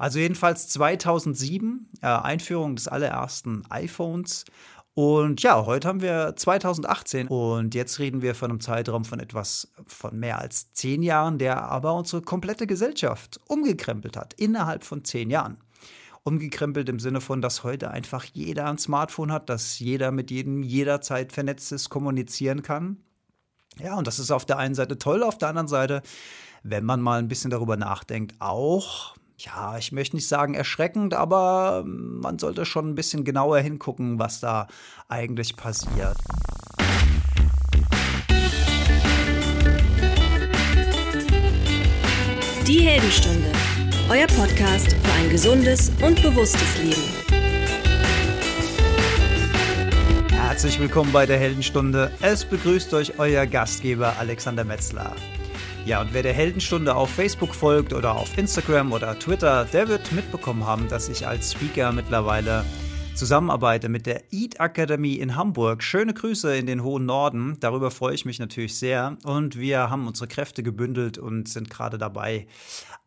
Also jedenfalls 2007, äh, Einführung des allerersten iPhones. Und ja, heute haben wir 2018 und jetzt reden wir von einem Zeitraum von etwas von mehr als zehn Jahren, der aber unsere komplette Gesellschaft umgekrempelt hat, innerhalb von zehn Jahren. Umgekrempelt im Sinne von, dass heute einfach jeder ein Smartphone hat, dass jeder mit jedem jederzeit vernetzt ist, kommunizieren kann. Ja, und das ist auf der einen Seite toll, auf der anderen Seite, wenn man mal ein bisschen darüber nachdenkt, auch ja, ich möchte nicht sagen erschreckend, aber man sollte schon ein bisschen genauer hingucken, was da eigentlich passiert. Die Heldenstunde, euer Podcast für ein gesundes und bewusstes Leben. Herzlich willkommen bei der Heldenstunde. Es begrüßt euch euer Gastgeber Alexander Metzler. Ja, und wer der Heldenstunde auf Facebook folgt oder auf Instagram oder Twitter, der wird mitbekommen haben, dass ich als Speaker mittlerweile zusammenarbeite mit der Eat Academy in Hamburg. Schöne Grüße in den hohen Norden. Darüber freue ich mich natürlich sehr. Und wir haben unsere Kräfte gebündelt und sind gerade dabei,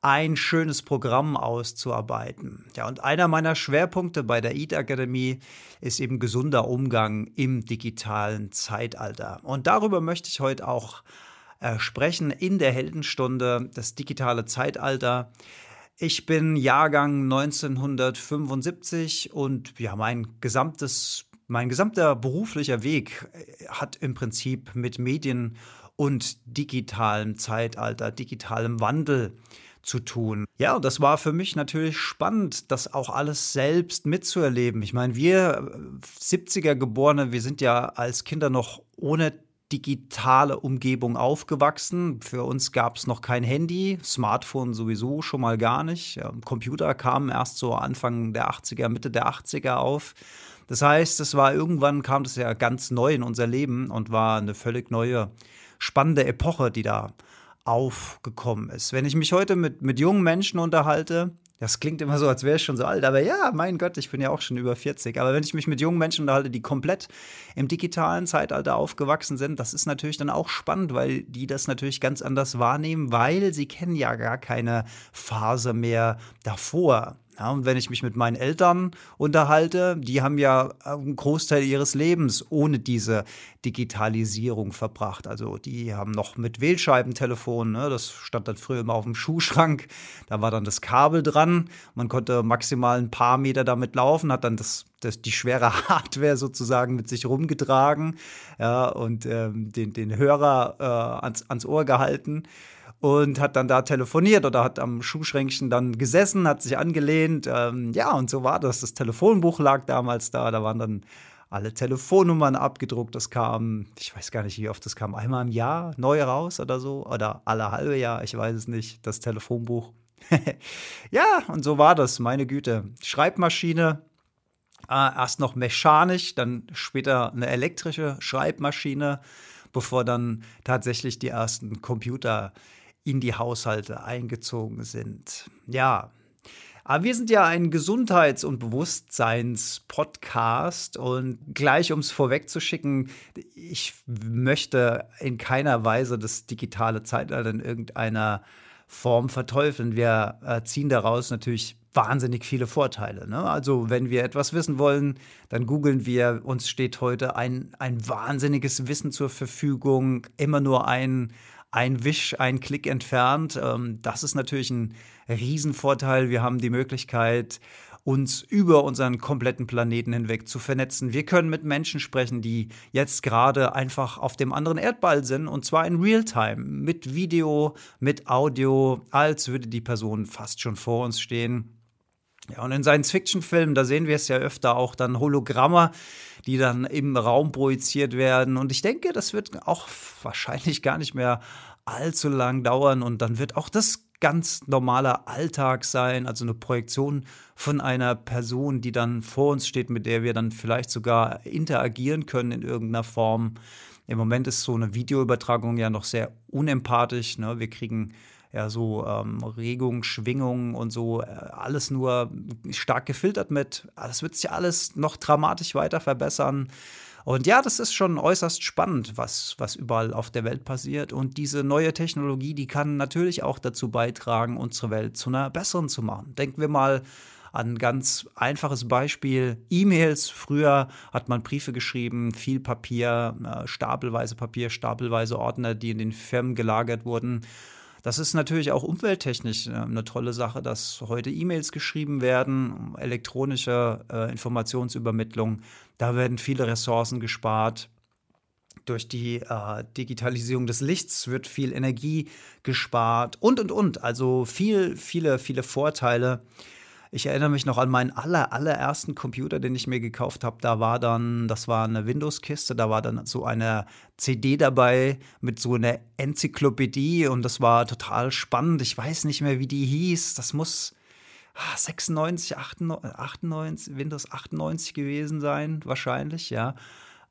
ein schönes Programm auszuarbeiten. Ja, und einer meiner Schwerpunkte bei der Eat Academy ist eben gesunder Umgang im digitalen Zeitalter. Und darüber möchte ich heute auch äh, sprechen in der Heldenstunde, das digitale Zeitalter. Ich bin Jahrgang 1975 und ja, mein gesamtes, mein gesamter beruflicher Weg äh, hat im Prinzip mit Medien und digitalem Zeitalter, digitalem Wandel zu tun. Ja, und das war für mich natürlich spannend, das auch alles selbst mitzuerleben. Ich meine, wir 70er äh, Geborene, wir sind ja als Kinder noch ohne digitale Umgebung aufgewachsen. Für uns gab es noch kein Handy, Smartphone sowieso schon mal gar nicht. Computer kamen erst so Anfang der 80er, Mitte der 80er auf. Das heißt, es war irgendwann kam das ja ganz neu in unser Leben und war eine völlig neue, spannende Epoche, die da aufgekommen ist. Wenn ich mich heute mit, mit jungen Menschen unterhalte, das klingt immer so, als wäre ich schon so alt, aber ja, mein Gott, ich bin ja auch schon über 40. Aber wenn ich mich mit jungen Menschen unterhalte, die komplett im digitalen Zeitalter aufgewachsen sind, das ist natürlich dann auch spannend, weil die das natürlich ganz anders wahrnehmen, weil sie kennen ja gar keine Phase mehr davor. Ja, und wenn ich mich mit meinen Eltern unterhalte, die haben ja einen Großteil ihres Lebens ohne diese Digitalisierung verbracht. Also die haben noch mit Wählscheibentelefon, ne, das stand dann früher immer auf dem Schuhschrank, da war dann das Kabel dran, man konnte maximal ein paar Meter damit laufen, hat dann das, das die schwere Hardware sozusagen mit sich rumgetragen ja, und ähm, den, den Hörer äh, ans, ans Ohr gehalten und hat dann da telefoniert oder hat am Schuhschränkchen dann gesessen, hat sich angelehnt. Ähm, ja, und so war das. Das Telefonbuch lag damals da. Da waren dann alle Telefonnummern abgedruckt. Das kam, ich weiß gar nicht, wie oft das kam, einmal im Jahr neu raus oder so. Oder alle halbe Jahr, ich weiß es nicht, das Telefonbuch. ja, und so war das, meine Güte. Schreibmaschine, äh, erst noch mechanisch, dann später eine elektrische Schreibmaschine, bevor dann tatsächlich die ersten Computer in die Haushalte eingezogen sind. Ja, aber wir sind ja ein Gesundheits- und Bewusstseins-Podcast und gleich um es vorwegzuschicken, ich möchte in keiner Weise das digitale Zeitalter in irgendeiner Form verteufeln. Wir äh, ziehen daraus natürlich wahnsinnig viele Vorteile. Ne? Also wenn wir etwas wissen wollen, dann googeln wir, uns steht heute ein, ein wahnsinniges Wissen zur Verfügung, immer nur ein ein Wisch, ein Klick entfernt. Ähm, das ist natürlich ein Riesenvorteil. Wir haben die Möglichkeit, uns über unseren kompletten Planeten hinweg zu vernetzen. Wir können mit Menschen sprechen, die jetzt gerade einfach auf dem anderen Erdball sind und zwar in Realtime, mit Video, mit Audio, als würde die Person fast schon vor uns stehen. Ja, und in Science-Fiction-Filmen, da sehen wir es ja öfter auch dann Hologramme, die dann im Raum projiziert werden. Und ich denke, das wird auch wahrscheinlich gar nicht mehr allzu lang dauern. Und dann wird auch das ganz normaler Alltag sein, also eine Projektion von einer Person, die dann vor uns steht, mit der wir dann vielleicht sogar interagieren können in irgendeiner Form. Im Moment ist so eine Videoübertragung ja noch sehr unempathisch. Ne? Wir kriegen ja, so ähm, Regung, Schwingung und so, äh, alles nur stark gefiltert mit. Das wird sich alles noch dramatisch weiter verbessern. Und ja, das ist schon äußerst spannend, was, was überall auf der Welt passiert. Und diese neue Technologie, die kann natürlich auch dazu beitragen, unsere Welt zu einer besseren zu machen. Denken wir mal an ein ganz einfaches Beispiel. E-Mails. Früher hat man Briefe geschrieben, viel Papier, äh, stapelweise Papier, stapelweise Ordner, die in den Firmen gelagert wurden. Das ist natürlich auch umwelttechnisch äh, eine tolle Sache, dass heute E-Mails geschrieben werden, elektronische äh, Informationsübermittlung. Da werden viele Ressourcen gespart. Durch die äh, Digitalisierung des Lichts wird viel Energie gespart und, und, und. Also viel, viele, viele Vorteile. Ich erinnere mich noch an meinen aller, allerersten Computer, den ich mir gekauft habe. Da war dann, das war eine Windows-Kiste, da war dann so eine CD dabei mit so einer Enzyklopädie und das war total spannend. Ich weiß nicht mehr, wie die hieß. Das muss 96, 98, 98 Windows 98 gewesen sein, wahrscheinlich, ja.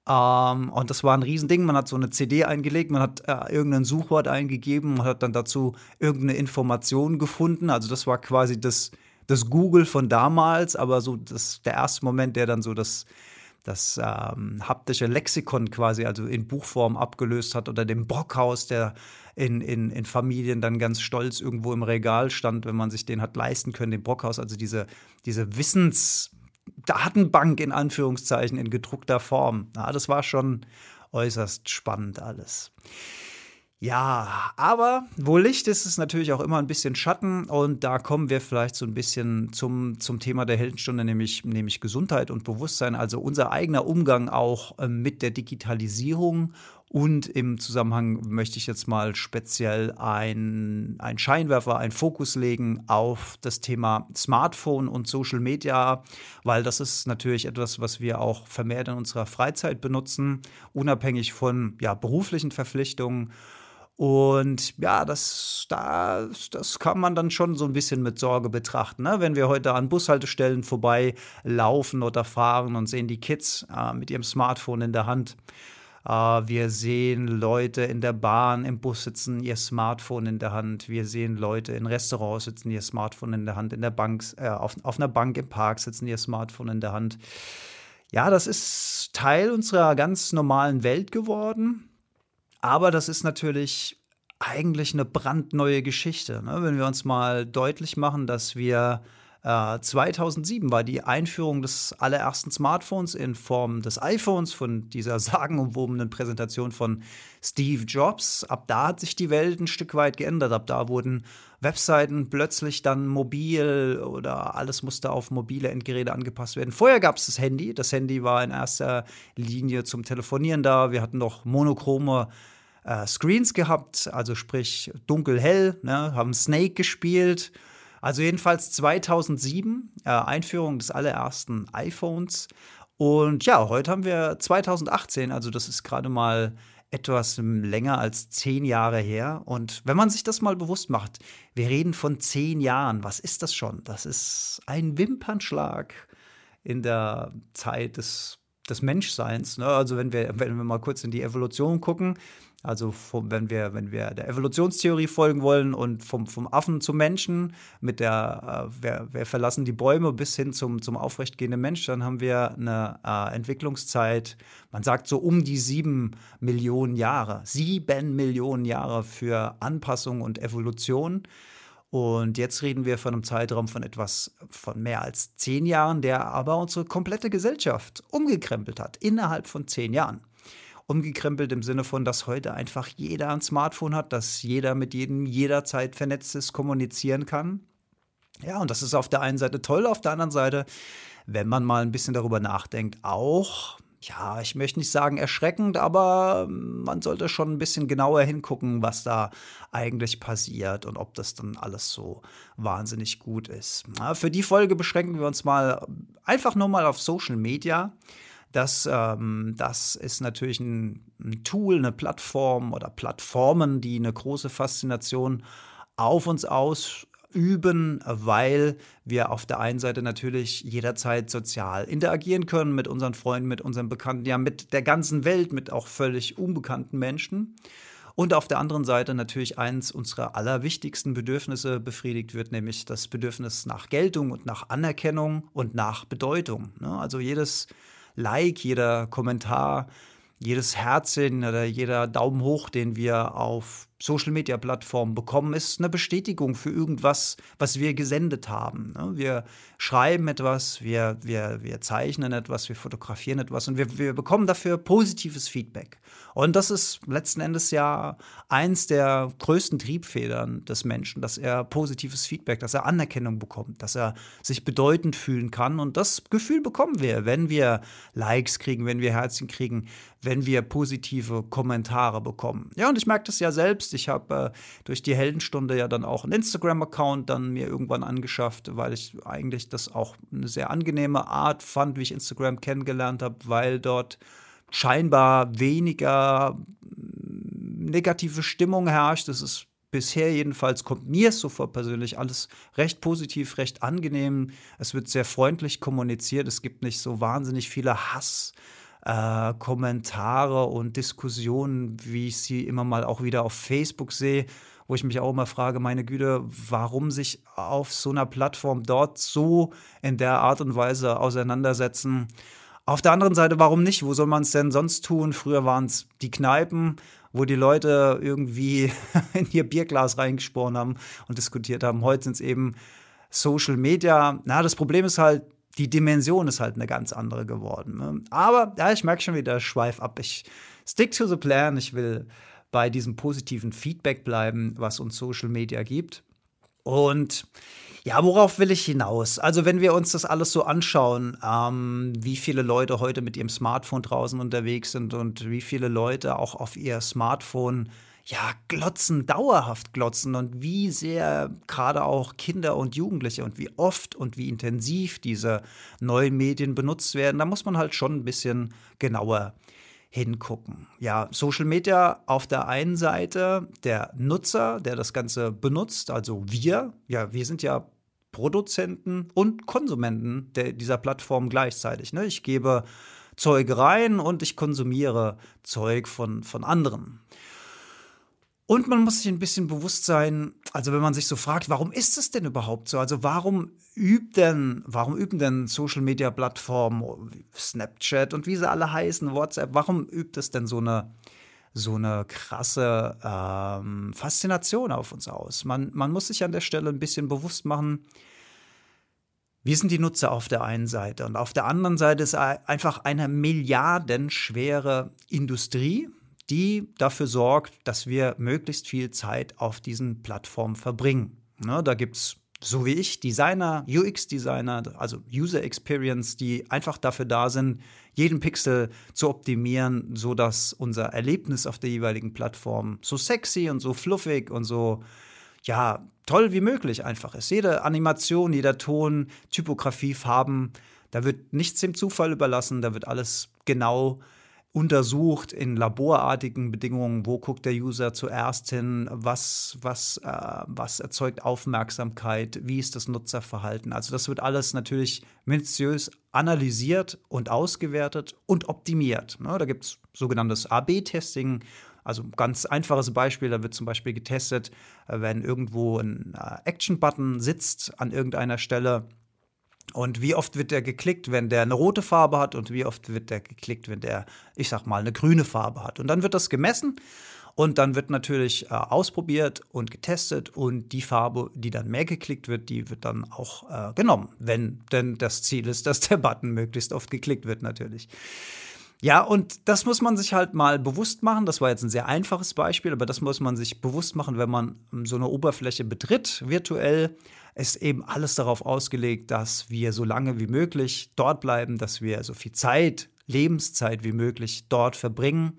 Ähm, und das war ein Riesending. Man hat so eine CD eingelegt, man hat äh, irgendein Suchwort eingegeben, man hat dann dazu irgendeine Information gefunden. Also das war quasi das das Google von damals, aber so das, der erste Moment, der dann so das, das ähm, haptische Lexikon quasi, also in Buchform abgelöst hat, oder dem Brockhaus, der in, in, in Familien dann ganz stolz irgendwo im Regal stand, wenn man sich den hat leisten können, den Brockhaus, also diese, diese Wissensdatenbank in Anführungszeichen in gedruckter Form. Ja, das war schon äußerst spannend alles. Ja, aber wo Licht ist, ist natürlich auch immer ein bisschen Schatten und da kommen wir vielleicht so ein bisschen zum, zum Thema der Heldenstunde, nämlich, nämlich Gesundheit und Bewusstsein, also unser eigener Umgang auch äh, mit der Digitalisierung und im Zusammenhang möchte ich jetzt mal speziell ein, ein Scheinwerfer, einen Fokus legen auf das Thema Smartphone und Social Media, weil das ist natürlich etwas, was wir auch vermehrt in unserer Freizeit benutzen, unabhängig von ja, beruflichen Verpflichtungen. Und ja, das, das, das kann man dann schon so ein bisschen mit Sorge betrachten. Ne? Wenn wir heute an Bushaltestellen vorbei laufen oder fahren und sehen die Kids äh, mit ihrem Smartphone in der Hand. Äh, wir sehen Leute in der Bahn, im Bus sitzen, ihr Smartphone in der Hand. Wir sehen Leute in Restaurants sitzen, ihr Smartphone in der Hand. In der Bank, äh, auf, auf einer Bank im Park sitzen, ihr Smartphone in der Hand. Ja, das ist Teil unserer ganz normalen Welt geworden. Aber das ist natürlich eigentlich eine brandneue Geschichte. Ne? Wenn wir uns mal deutlich machen, dass wir äh, 2007 war die Einführung des allerersten Smartphones in Form des iPhones von dieser sagenumwobenen Präsentation von Steve Jobs. Ab da hat sich die Welt ein Stück weit geändert. Ab da wurden Webseiten plötzlich dann mobil oder alles musste auf mobile Endgeräte angepasst werden. Vorher gab es das Handy. Das Handy war in erster Linie zum Telefonieren da. Wir hatten noch monochrome äh, Screens gehabt, also sprich dunkel-hell, ne, haben Snake gespielt. Also jedenfalls 2007, äh, Einführung des allerersten iPhones. Und ja, heute haben wir 2018, also das ist gerade mal etwas länger als zehn Jahre her. Und wenn man sich das mal bewusst macht, wir reden von zehn Jahren. Was ist das schon? Das ist ein Wimpernschlag in der Zeit des, des Menschseins. Ne? Also wenn wir, wenn wir mal kurz in die Evolution gucken, also vom, wenn, wir, wenn wir der Evolutionstheorie folgen wollen und vom, vom Affen zum Menschen, mit der äh, wir, wir, verlassen die Bäume bis hin zum, zum aufrechtgehenden Mensch, dann haben wir eine äh, Entwicklungszeit, man sagt so um die sieben Millionen Jahre. Sieben Millionen Jahre für Anpassung und Evolution. Und jetzt reden wir von einem Zeitraum von etwas von mehr als zehn Jahren, der aber unsere komplette Gesellschaft umgekrempelt hat, innerhalb von zehn Jahren umgekrempelt im Sinne von, dass heute einfach jeder ein Smartphone hat, dass jeder mit jedem jederzeit vernetzt ist, kommunizieren kann. Ja, und das ist auf der einen Seite toll, auf der anderen Seite, wenn man mal ein bisschen darüber nachdenkt, auch, ja, ich möchte nicht sagen erschreckend, aber man sollte schon ein bisschen genauer hingucken, was da eigentlich passiert und ob das dann alles so wahnsinnig gut ist. Ja, für die Folge beschränken wir uns mal einfach nur mal auf Social Media. Das, ähm, das ist natürlich ein, ein, Tool, eine Plattform oder Plattformen, die eine große Faszination auf uns ausüben, weil wir auf der einen Seite natürlich jederzeit sozial interagieren können mit unseren Freunden, mit unseren Bekannten, ja mit der ganzen Welt, mit auch völlig unbekannten Menschen. und auf der anderen Seite natürlich eins unserer allerwichtigsten Bedürfnisse befriedigt wird, nämlich das Bedürfnis nach Geltung und nach Anerkennung und nach Bedeutung. Ne? Also jedes Like, jeder Kommentar, jedes Herzchen oder jeder Daumen hoch, den wir auf Social-Media-Plattformen bekommen, ist eine Bestätigung für irgendwas, was wir gesendet haben. Ne? Wir schreiben etwas, wir, wir, wir zeichnen etwas, wir fotografieren etwas und wir, wir bekommen dafür positives Feedback. Und das ist letzten Endes ja eins der größten Triebfedern des Menschen, dass er positives Feedback, dass er Anerkennung bekommt, dass er sich bedeutend fühlen kann. Und das Gefühl bekommen wir, wenn wir Likes kriegen, wenn wir Herzchen kriegen, wenn wir positive Kommentare bekommen. Ja, und ich merke das ja selbst. Ich habe äh, durch die Heldenstunde ja dann auch einen Instagram-Account dann mir irgendwann angeschafft, weil ich eigentlich das auch eine sehr angenehme Art fand, wie ich Instagram kennengelernt habe, weil dort scheinbar weniger mm, negative Stimmung herrscht. Das ist bisher jedenfalls, kommt mir es so vor persönlich, alles recht positiv, recht angenehm. Es wird sehr freundlich kommuniziert. Es gibt nicht so wahnsinnig viele Hass. Äh, Kommentare und Diskussionen, wie ich sie immer mal auch wieder auf Facebook sehe, wo ich mich auch immer frage, meine Güte, warum sich auf so einer Plattform dort so in der Art und Weise auseinandersetzen. Auf der anderen Seite, warum nicht? Wo soll man es denn sonst tun? Früher waren es die Kneipen, wo die Leute irgendwie in ihr Bierglas reingesporen haben und diskutiert haben. Heute sind es eben Social Media. Na, das Problem ist halt, die Dimension ist halt eine ganz andere geworden. Ne? Aber ja, ich merke schon wieder, Schweif ab. Ich stick to the plan. Ich will bei diesem positiven Feedback bleiben, was uns Social Media gibt. Und ja, worauf will ich hinaus? Also, wenn wir uns das alles so anschauen, ähm, wie viele Leute heute mit ihrem Smartphone draußen unterwegs sind und wie viele Leute auch auf ihr Smartphone ja, glotzen, dauerhaft glotzen und wie sehr gerade auch Kinder und Jugendliche und wie oft und wie intensiv diese neuen Medien benutzt werden, da muss man halt schon ein bisschen genauer hingucken. Ja, Social Media auf der einen Seite, der Nutzer, der das Ganze benutzt, also wir, ja, wir sind ja Produzenten und Konsumenten der, dieser Plattform gleichzeitig. Ne? Ich gebe Zeug rein und ich konsumiere Zeug von, von anderen. Und man muss sich ein bisschen bewusst sein, also wenn man sich so fragt, warum ist es denn überhaupt so? Also warum übt denn, warum üben denn Social Media Plattformen, Snapchat und wie sie alle heißen, WhatsApp, warum übt es denn so eine, so eine krasse ähm, Faszination auf uns aus? Man, man muss sich an der Stelle ein bisschen bewusst machen, wir sind die Nutzer auf der einen Seite und auf der anderen Seite ist einfach eine milliardenschwere Industrie, die dafür sorgt, dass wir möglichst viel Zeit auf diesen Plattformen verbringen. Ne, da gibt es, so wie ich, Designer, UX-Designer, also User Experience, die einfach dafür da sind, jeden Pixel zu optimieren, sodass unser Erlebnis auf der jeweiligen Plattform so sexy und so fluffig und so ja, toll wie möglich einfach ist. Jede Animation, jeder Ton, Typografie, Farben, da wird nichts dem Zufall überlassen, da wird alles genau untersucht in laborartigen Bedingungen, wo guckt der User zuerst hin, was, was, äh, was erzeugt Aufmerksamkeit, wie ist das Nutzerverhalten. Also das wird alles natürlich minutiös analysiert und ausgewertet und optimiert. Ne? Da gibt es sogenanntes AB-Testing. Also ganz einfaches Beispiel, da wird zum Beispiel getestet, äh, wenn irgendwo ein äh, Action-Button sitzt an irgendeiner Stelle, und wie oft wird der geklickt, wenn der eine rote Farbe hat und wie oft wird der geklickt, wenn der, ich sag mal, eine grüne Farbe hat. Und dann wird das gemessen und dann wird natürlich äh, ausprobiert und getestet und die Farbe, die dann mehr geklickt wird, die wird dann auch äh, genommen, wenn denn das Ziel ist, dass der Button möglichst oft geklickt wird natürlich. Ja, und das muss man sich halt mal bewusst machen. Das war jetzt ein sehr einfaches Beispiel, aber das muss man sich bewusst machen, wenn man so eine Oberfläche betritt, virtuell ist eben alles darauf ausgelegt, dass wir so lange wie möglich dort bleiben, dass wir so viel Zeit, Lebenszeit wie möglich dort verbringen.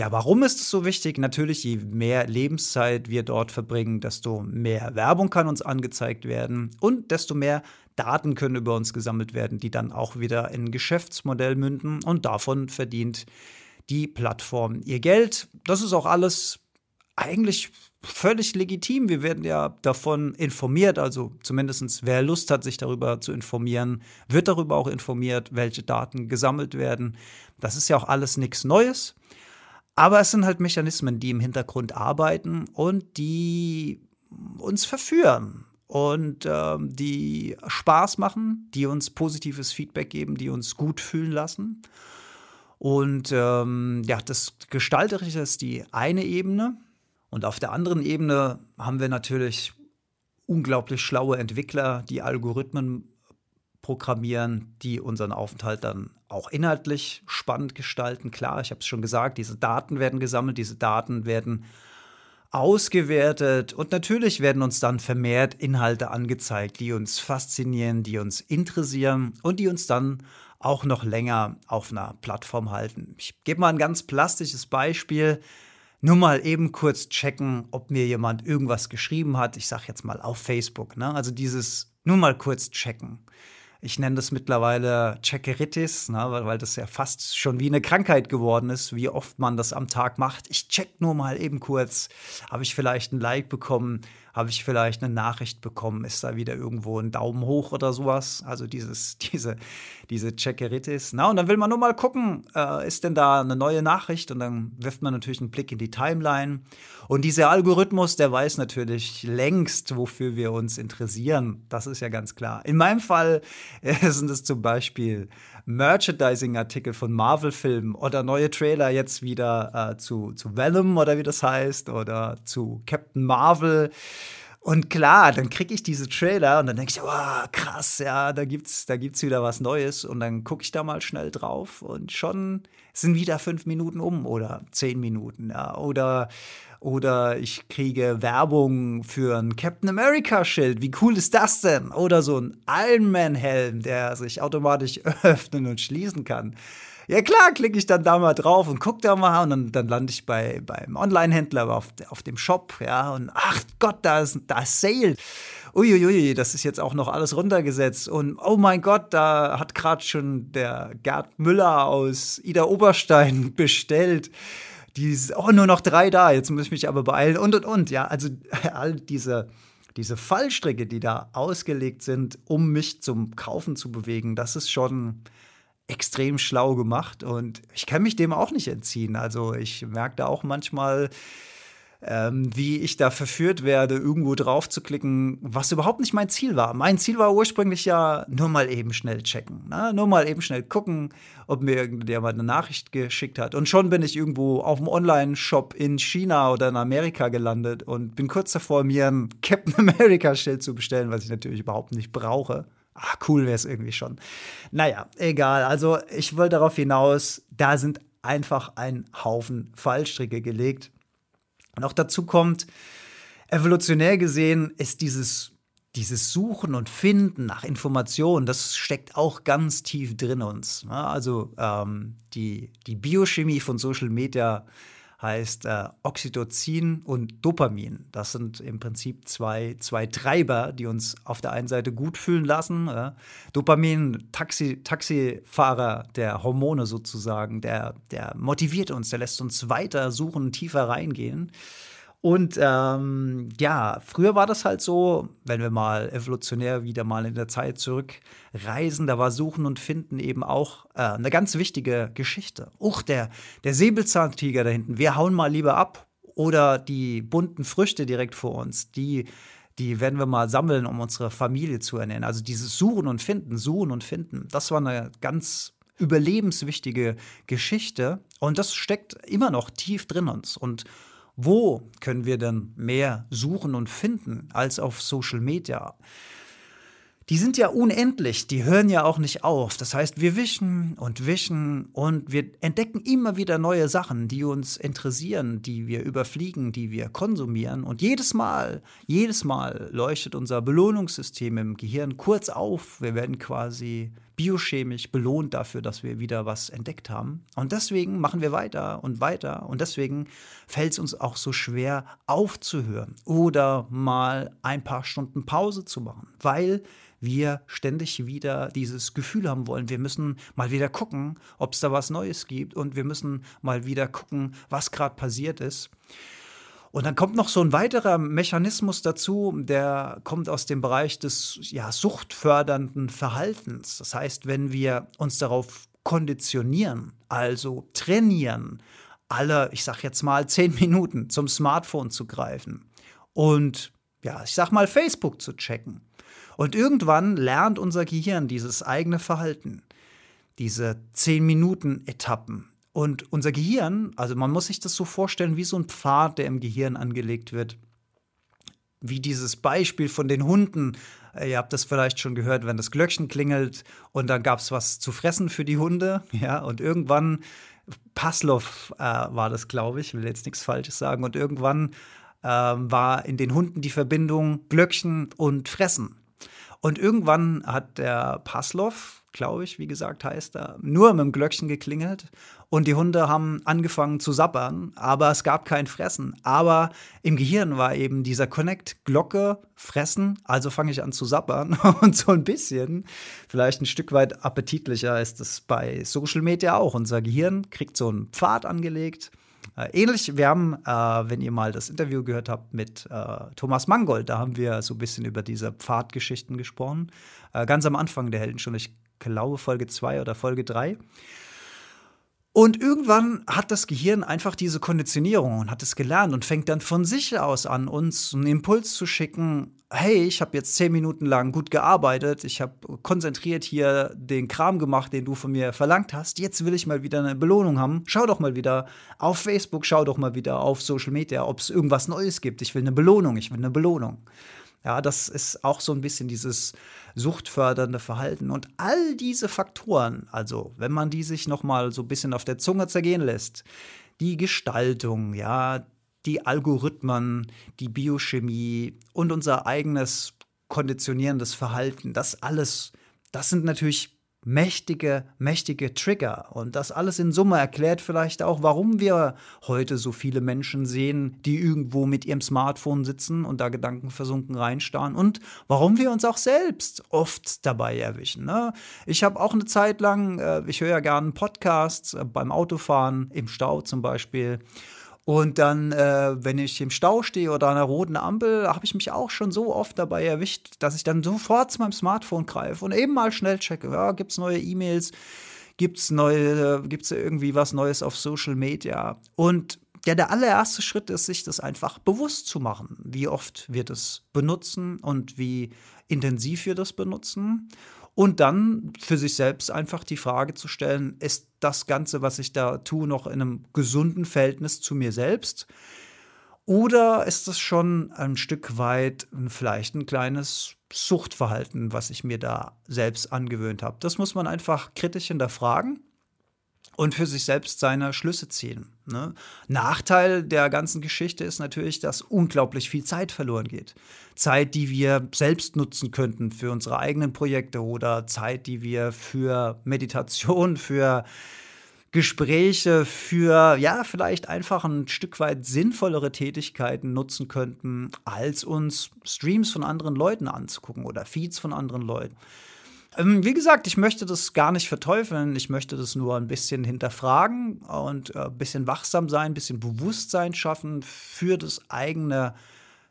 Ja, warum ist es so wichtig? Natürlich, je mehr Lebenszeit wir dort verbringen, desto mehr Werbung kann uns angezeigt werden und desto mehr Daten können über uns gesammelt werden, die dann auch wieder in ein Geschäftsmodell münden und davon verdient die Plattform ihr Geld. Das ist auch alles eigentlich völlig legitim. Wir werden ja davon informiert, also zumindest wer Lust hat, sich darüber zu informieren, wird darüber auch informiert, welche Daten gesammelt werden. Das ist ja auch alles nichts Neues. Aber es sind halt Mechanismen, die im Hintergrund arbeiten und die uns verführen und ähm, die Spaß machen, die uns positives Feedback geben, die uns gut fühlen lassen. Und ähm, ja, das Gestalterische ist die eine Ebene. Und auf der anderen Ebene haben wir natürlich unglaublich schlaue Entwickler, die Algorithmen programmieren, die unseren Aufenthalt dann auch inhaltlich spannend gestalten. Klar, ich habe es schon gesagt, diese Daten werden gesammelt, diese Daten werden ausgewertet und natürlich werden uns dann vermehrt Inhalte angezeigt, die uns faszinieren, die uns interessieren und die uns dann auch noch länger auf einer Plattform halten. Ich gebe mal ein ganz plastisches Beispiel. Nur mal eben kurz checken, ob mir jemand irgendwas geschrieben hat. Ich sage jetzt mal auf Facebook. Ne? Also dieses nur mal kurz checken. Ich nenne das mittlerweile Checkeritis, ne, weil, weil das ja fast schon wie eine Krankheit geworden ist, wie oft man das am Tag macht. Ich check nur mal eben kurz, habe ich vielleicht ein Like bekommen, habe ich vielleicht eine Nachricht bekommen, ist da wieder irgendwo ein Daumen hoch oder sowas. Also dieses, diese, diese Checkeritis. Na, und dann will man nur mal gucken, äh, ist denn da eine neue Nachricht? Und dann wirft man natürlich einen Blick in die Timeline. Und dieser Algorithmus, der weiß natürlich längst, wofür wir uns interessieren. Das ist ja ganz klar. In meinem Fall äh, sind es zum Beispiel Merchandising-Artikel von Marvel-Filmen oder neue Trailer jetzt wieder äh, zu, zu Venom oder wie das heißt oder zu Captain Marvel. Und klar, dann kriege ich diese Trailer und dann denke ich, oh, krass, ja, da gibt's, da gibt's wieder was Neues. Und dann gucke ich da mal schnell drauf und schon sind wieder fünf Minuten um oder zehn Minuten, ja. Oder, oder ich kriege Werbung für ein Captain America-Schild. Wie cool ist das denn? Oder so ein Iron Man-Helm, der sich automatisch öffnen und schließen kann. Ja klar, klicke ich dann da mal drauf und gucke da mal und dann, dann lande ich bei, beim Online-Händler auf, auf dem Shop, ja, und ach Gott, da ist, da ist Sale. Uiuiui, das ist jetzt auch noch alles runtergesetzt. Und oh mein Gott, da hat gerade schon der Gerd Müller aus Ida Oberstein bestellt. Die oh, nur noch drei da, jetzt muss ich mich aber beeilen und und und. Ja, also all diese, diese Fallstricke, die da ausgelegt sind, um mich zum Kaufen zu bewegen, das ist schon, extrem schlau gemacht und ich kann mich dem auch nicht entziehen. Also ich merke da auch manchmal, ähm, wie ich da verführt werde, irgendwo drauf zu klicken, was überhaupt nicht mein Ziel war. Mein Ziel war ursprünglich ja nur mal eben schnell checken, ne? nur mal eben schnell gucken, ob mir irgendjemand eine Nachricht geschickt hat. Und schon bin ich irgendwo auf dem Online-Shop in China oder in Amerika gelandet und bin kurz davor, mir ein Captain America-Schild zu bestellen, was ich natürlich überhaupt nicht brauche. Ah, cool wäre es irgendwie schon. Naja, egal. Also ich wollte darauf hinaus, da sind einfach ein Haufen Fallstricke gelegt. Noch dazu kommt, evolutionär gesehen ist dieses, dieses Suchen und Finden nach Informationen, das steckt auch ganz tief drin uns. Also ähm, die, die Biochemie von Social Media heißt äh, Oxytocin und Dopamin. Das sind im Prinzip zwei, zwei Treiber, die uns auf der einen Seite gut fühlen lassen. Äh. Dopamin, Taxi, Taxifahrer der Hormone sozusagen, der, der motiviert uns, der lässt uns weiter suchen, tiefer reingehen. Und ähm, ja, früher war das halt so, wenn wir mal evolutionär wieder mal in der Zeit zurückreisen, da war Suchen und Finden eben auch äh, eine ganz wichtige Geschichte. Uch, der, der Säbelzahntiger da hinten, wir hauen mal lieber ab. Oder die bunten Früchte direkt vor uns, die, die werden wir mal sammeln, um unsere Familie zu ernähren. Also dieses Suchen und Finden, Suchen und Finden, das war eine ganz überlebenswichtige Geschichte. Und das steckt immer noch tief drin uns. Und wo können wir denn mehr suchen und finden als auf Social Media? Die sind ja unendlich, die hören ja auch nicht auf. Das heißt, wir wischen und wischen und wir entdecken immer wieder neue Sachen, die uns interessieren, die wir überfliegen, die wir konsumieren. Und jedes Mal, jedes Mal leuchtet unser Belohnungssystem im Gehirn kurz auf. Wir werden quasi biochemisch belohnt dafür, dass wir wieder was entdeckt haben. Und deswegen machen wir weiter und weiter. Und deswegen fällt es uns auch so schwer aufzuhören oder mal ein paar Stunden Pause zu machen, weil wir ständig wieder dieses Gefühl haben wollen, wir müssen mal wieder gucken, ob es da was Neues gibt und wir müssen mal wieder gucken, was gerade passiert ist. Und dann kommt noch so ein weiterer Mechanismus dazu, der kommt aus dem Bereich des ja, suchtfördernden Verhaltens. Das heißt, wenn wir uns darauf konditionieren, also trainieren, alle, ich sag jetzt mal, zehn Minuten zum Smartphone zu greifen und ja, ich sag mal, Facebook zu checken. Und irgendwann lernt unser Gehirn dieses eigene Verhalten, diese zehn Minuten Etappen. Und unser Gehirn, also man muss sich das so vorstellen wie so ein Pfad, der im Gehirn angelegt wird. Wie dieses Beispiel von den Hunden. Ihr habt das vielleicht schon gehört, wenn das Glöckchen klingelt und dann gab es was zu fressen für die Hunde. Ja, und irgendwann, Paslow äh, war das, glaube ich, will jetzt nichts Falsches sagen. Und irgendwann ähm, war in den Hunden die Verbindung Glöckchen und Fressen. Und irgendwann hat der Paslow, glaube ich, wie gesagt, heißt er, nur mit dem Glöckchen geklingelt und die Hunde haben angefangen zu sabbern, aber es gab kein Fressen. Aber im Gehirn war eben dieser Connect Glocke fressen, also fange ich an zu sabbern und so ein bisschen, vielleicht ein Stück weit appetitlicher ist es bei Social Media auch. Unser Gehirn kriegt so einen Pfad angelegt äh, ähnlich, wir haben, äh, wenn ihr mal das Interview gehört habt mit äh, Thomas Mangold, da haben wir so ein bisschen über diese Pfadgeschichten gesprochen. Äh, ganz am Anfang der Heldenstunde, ich glaube Folge 2 oder Folge 3. Und irgendwann hat das Gehirn einfach diese Konditionierung und hat es gelernt und fängt dann von sich aus an, uns einen Impuls zu schicken. Hey, ich habe jetzt zehn Minuten lang gut gearbeitet, ich habe konzentriert hier den Kram gemacht, den du von mir verlangt hast. Jetzt will ich mal wieder eine Belohnung haben. Schau doch mal wieder auf Facebook, schau doch mal wieder auf Social Media, ob es irgendwas Neues gibt. Ich will eine Belohnung, ich will eine Belohnung. Ja, das ist auch so ein bisschen dieses suchtfördernde Verhalten. Und all diese Faktoren, also wenn man die sich noch mal so ein bisschen auf der Zunge zergehen lässt, die Gestaltung, ja, die Algorithmen, die Biochemie und unser eigenes konditionierendes Verhalten, das alles, das sind natürlich mächtige, mächtige Trigger. Und das alles in Summe erklärt vielleicht auch, warum wir heute so viele Menschen sehen, die irgendwo mit ihrem Smartphone sitzen und da gedankenversunken reinstarren und warum wir uns auch selbst oft dabei erwischen. Ne? Ich habe auch eine Zeit lang, äh, ich höre ja gerne Podcasts äh, beim Autofahren, im Stau zum Beispiel. Und dann, äh, wenn ich im Stau stehe oder an einer roten Ampel, habe ich mich auch schon so oft dabei erwischt, dass ich dann sofort zu meinem Smartphone greife und eben mal schnell checke, ja, gibt es neue E-Mails, gibt es gibt's irgendwie was Neues auf Social Media. Und ja, der allererste Schritt ist, sich das einfach bewusst zu machen. Wie oft wir das benutzen und wie intensiv wir das benutzen. Und dann für sich selbst einfach die Frage zu stellen, ist das Ganze, was ich da tue, noch in einem gesunden Verhältnis zu mir selbst? Oder ist es schon ein Stück weit vielleicht ein kleines Suchtverhalten, was ich mir da selbst angewöhnt habe? Das muss man einfach kritisch hinterfragen und für sich selbst seine Schlüsse ziehen. Ne? Nachteil der ganzen Geschichte ist natürlich, dass unglaublich viel Zeit verloren geht. Zeit, die wir selbst nutzen könnten für unsere eigenen Projekte oder Zeit, die wir für Meditation, für Gespräche, für ja, vielleicht einfach ein Stück weit sinnvollere Tätigkeiten nutzen könnten, als uns Streams von anderen Leuten anzugucken oder Feeds von anderen Leuten. Ähm, wie gesagt, ich möchte das gar nicht verteufeln. Ich möchte das nur ein bisschen hinterfragen und ein äh, bisschen wachsam sein, ein bisschen Bewusstsein schaffen für das eigene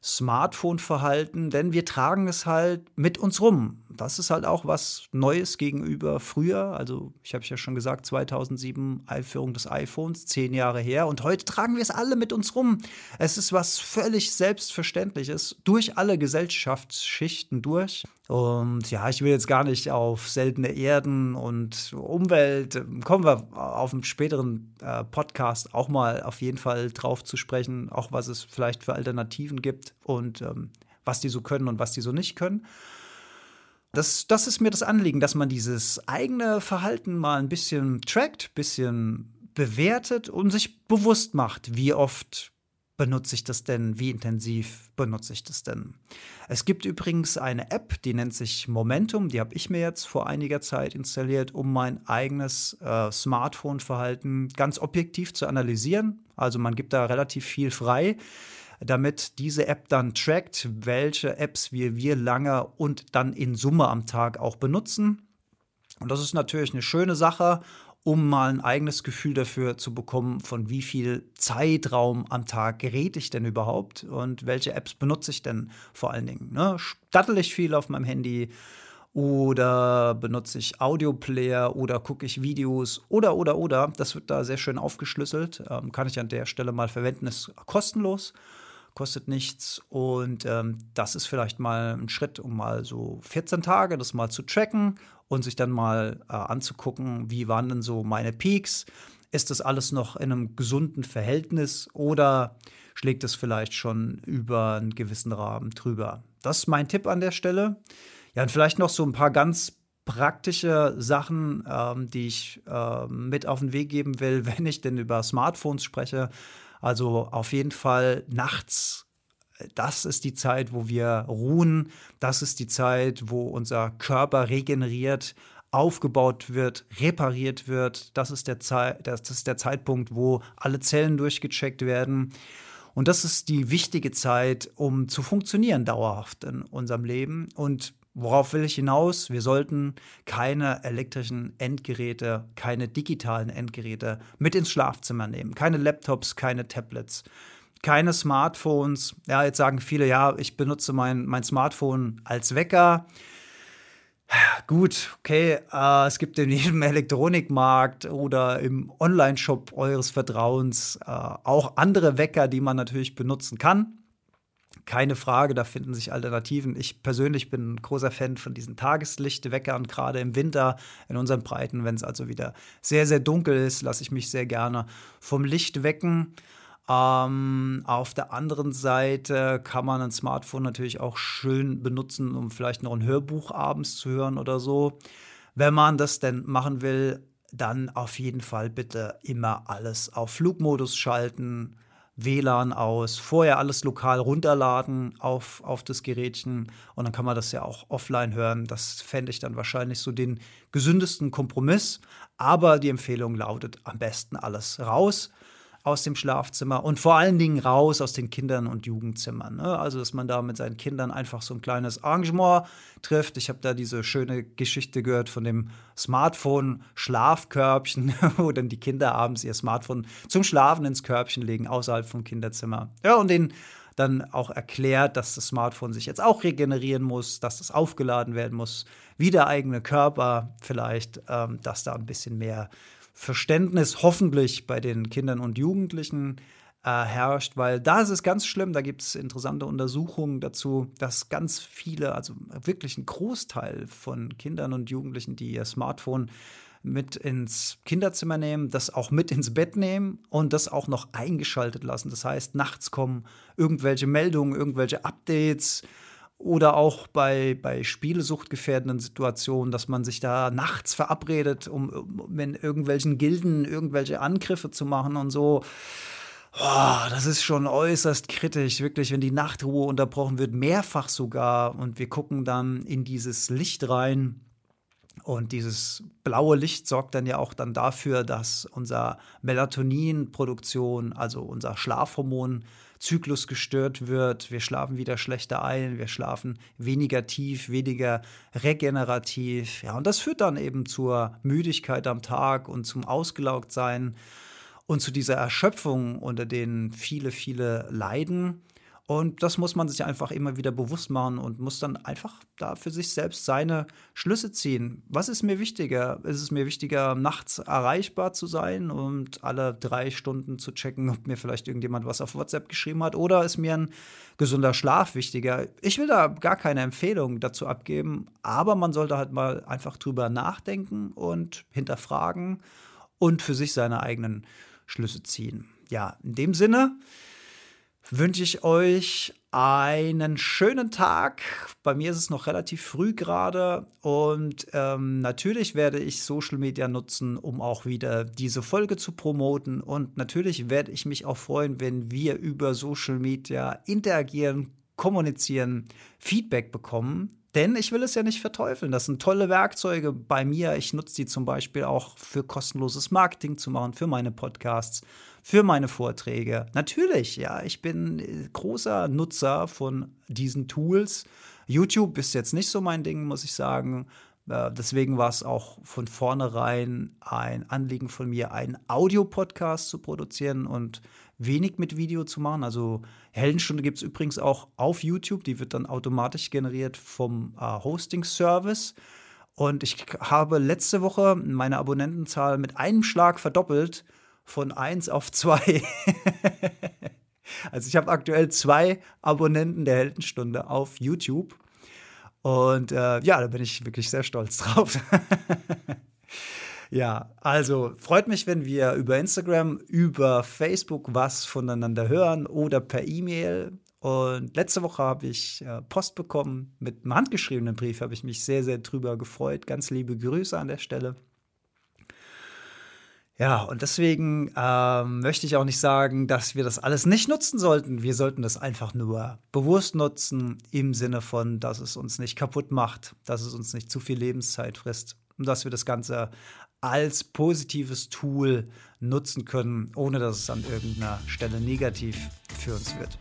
Smartphone-Verhalten, denn wir tragen es halt mit uns rum. Das ist halt auch was Neues gegenüber früher. Also, ich habe ja schon gesagt, 2007 Einführung des iPhones, zehn Jahre her. Und heute tragen wir es alle mit uns rum. Es ist was völlig Selbstverständliches durch alle Gesellschaftsschichten durch. Und ja, ich will jetzt gar nicht auf seltene Erden und Umwelt, kommen wir auf einem späteren äh, Podcast auch mal auf jeden Fall drauf zu sprechen, auch was es vielleicht für Alternativen gibt und ähm, was die so können und was die so nicht können. Das, das ist mir das Anliegen, dass man dieses eigene Verhalten mal ein bisschen trackt, ein bisschen bewertet und sich bewusst macht, wie oft benutze ich das denn? Wie intensiv benutze ich das denn? Es gibt übrigens eine App, die nennt sich Momentum. Die habe ich mir jetzt vor einiger Zeit installiert, um mein eigenes äh, Smartphone-Verhalten ganz objektiv zu analysieren. Also man gibt da relativ viel frei, damit diese App dann trackt, welche Apps wir, wir lange und dann in Summe am Tag auch benutzen. Und das ist natürlich eine schöne Sache um mal ein eigenes Gefühl dafür zu bekommen, von wie viel Zeitraum am Tag gerät ich denn überhaupt und welche Apps benutze ich denn vor allen Dingen. Ne? Stattel ich viel auf meinem Handy oder benutze ich Audioplayer oder gucke ich Videos oder oder oder. Das wird da sehr schön aufgeschlüsselt. Ähm, kann ich an der Stelle mal verwenden. Ist kostenlos, kostet nichts und ähm, das ist vielleicht mal ein Schritt, um mal so 14 Tage das mal zu tracken und sich dann mal äh, anzugucken, wie waren denn so meine Peaks. Ist das alles noch in einem gesunden Verhältnis oder schlägt es vielleicht schon über einen gewissen Rahmen drüber? Das ist mein Tipp an der Stelle. Ja, und vielleicht noch so ein paar ganz praktische Sachen, ähm, die ich äh, mit auf den Weg geben will, wenn ich denn über Smartphones spreche. Also auf jeden Fall nachts. Das ist die Zeit, wo wir ruhen. Das ist die Zeit, wo unser Körper regeneriert, aufgebaut wird, repariert wird. Das ist der, Zeit, das ist der Zeitpunkt, wo alle Zellen durchgecheckt werden. Und das ist die wichtige Zeit, um zu funktionieren dauerhaft in unserem Leben. Und Worauf will ich hinaus? Wir sollten keine elektrischen Endgeräte, keine digitalen Endgeräte mit ins Schlafzimmer nehmen. Keine Laptops, keine Tablets, keine Smartphones. Ja, jetzt sagen viele, ja, ich benutze mein, mein Smartphone als Wecker. Gut, okay, äh, es gibt in jedem Elektronikmarkt oder im Online-Shop eures Vertrauens äh, auch andere Wecker, die man natürlich benutzen kann. Keine Frage, da finden sich Alternativen. Ich persönlich bin ein großer Fan von diesen Tageslichtweckern, gerade im Winter in unseren Breiten, wenn es also wieder sehr, sehr dunkel ist, lasse ich mich sehr gerne vom Licht wecken. Ähm, auf der anderen Seite kann man ein Smartphone natürlich auch schön benutzen, um vielleicht noch ein Hörbuch abends zu hören oder so. Wenn man das denn machen will, dann auf jeden Fall bitte immer alles auf Flugmodus schalten WLAN aus, vorher alles lokal runterladen auf, auf das Gerätchen und dann kann man das ja auch offline hören. Das fände ich dann wahrscheinlich so den gesündesten Kompromiss. Aber die Empfehlung lautet am besten alles raus aus dem Schlafzimmer und vor allen Dingen raus aus den Kindern- und Jugendzimmern. Ne? Also, dass man da mit seinen Kindern einfach so ein kleines Arrangement trifft. Ich habe da diese schöne Geschichte gehört von dem Smartphone-Schlafkörbchen, wo dann die Kinder abends ihr Smartphone zum Schlafen ins Körbchen legen, außerhalb vom Kinderzimmer. Ja, und den dann auch erklärt, dass das Smartphone sich jetzt auch regenerieren muss, dass das aufgeladen werden muss, wie der eigene Körper vielleicht, ähm, dass da ein bisschen mehr Verständnis hoffentlich bei den Kindern und Jugendlichen äh, herrscht, weil da ist es ganz schlimm, da gibt es interessante Untersuchungen dazu, dass ganz viele, also wirklich ein Großteil von Kindern und Jugendlichen, die ihr Smartphone mit ins Kinderzimmer nehmen, das auch mit ins Bett nehmen und das auch noch eingeschaltet lassen. Das heißt, nachts kommen irgendwelche Meldungen, irgendwelche Updates oder auch bei, bei spielesuchtgefährdenden Situationen, dass man sich da nachts verabredet, um, um in irgendwelchen Gilden irgendwelche Angriffe zu machen und so. Oh, das ist schon äußerst kritisch, wirklich, wenn die Nachtruhe unterbrochen wird, mehrfach sogar. Und wir gucken dann in dieses Licht rein. Und dieses blaue Licht sorgt dann ja auch dann dafür, dass unser Melatoninproduktion, also unser Schlafhormon, Zyklus gestört wird. Wir schlafen wieder schlechter ein, wir schlafen weniger tief, weniger regenerativ. Ja, und das führt dann eben zur Müdigkeit am Tag und zum Ausgelaugtsein und zu dieser Erschöpfung, unter denen viele, viele leiden. Und das muss man sich einfach immer wieder bewusst machen und muss dann einfach da für sich selbst seine Schlüsse ziehen. Was ist mir wichtiger? Ist es mir wichtiger, nachts erreichbar zu sein und alle drei Stunden zu checken, ob mir vielleicht irgendjemand was auf WhatsApp geschrieben hat? Oder ist mir ein gesunder Schlaf wichtiger? Ich will da gar keine Empfehlung dazu abgeben, aber man sollte halt mal einfach drüber nachdenken und hinterfragen und für sich seine eigenen Schlüsse ziehen. Ja, in dem Sinne wünsche ich euch einen schönen Tag. Bei mir ist es noch relativ früh gerade und ähm, natürlich werde ich Social Media nutzen, um auch wieder diese Folge zu promoten. Und natürlich werde ich mich auch freuen, wenn wir über Social Media interagieren, kommunizieren, Feedback bekommen. Denn ich will es ja nicht verteufeln. Das sind tolle Werkzeuge bei mir. Ich nutze die zum Beispiel auch für kostenloses Marketing zu machen, für meine Podcasts, für meine Vorträge. Natürlich, ja, ich bin äh, großer Nutzer von diesen Tools. YouTube ist jetzt nicht so mein Ding, muss ich sagen. Äh, deswegen war es auch von vornherein ein Anliegen von mir, einen Audiopodcast zu produzieren und wenig mit Video zu machen. Also Heldenstunde gibt es übrigens auch auf YouTube, die wird dann automatisch generiert vom äh, Hosting-Service. Und ich habe letzte Woche meine Abonnentenzahl mit einem Schlag verdoppelt, von 1 auf 2. also ich habe aktuell zwei Abonnenten der Heldenstunde auf YouTube. Und äh, ja, da bin ich wirklich sehr stolz drauf. ja, also freut mich, wenn wir über Instagram, über Facebook was voneinander hören oder per E-Mail. Und letzte Woche habe ich äh, Post bekommen mit einem handgeschriebenen Brief, habe ich mich sehr, sehr drüber gefreut. Ganz liebe Grüße an der Stelle. Ja, und deswegen ähm, möchte ich auch nicht sagen, dass wir das alles nicht nutzen sollten. Wir sollten das einfach nur bewusst nutzen, im Sinne von, dass es uns nicht kaputt macht, dass es uns nicht zu viel Lebenszeit frisst und dass wir das Ganze als positives Tool nutzen können, ohne dass es an irgendeiner Stelle negativ für uns wird.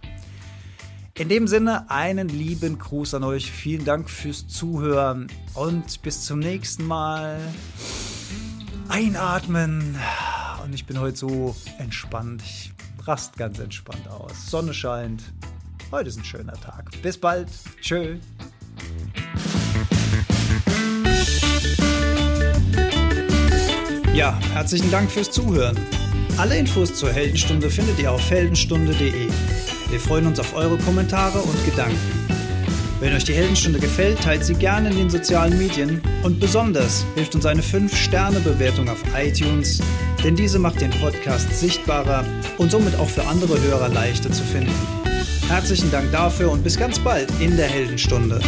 In dem Sinne, einen lieben Gruß an euch. Vielen Dank fürs Zuhören und bis zum nächsten Mal. Einatmen. Und ich bin heute so entspannt. Ich rast ganz entspannt aus. Sonne scheint. Heute ist ein schöner Tag. Bis bald. Tschö. Ja, herzlichen Dank fürs Zuhören. Alle Infos zur Heldenstunde findet ihr auf heldenstunde.de. Wir freuen uns auf eure Kommentare und Gedanken. Wenn euch die Heldenstunde gefällt, teilt sie gerne in den sozialen Medien und besonders hilft uns eine 5-Sterne-Bewertung auf iTunes, denn diese macht den Podcast sichtbarer und somit auch für andere Hörer leichter zu finden. Herzlichen Dank dafür und bis ganz bald in der Heldenstunde.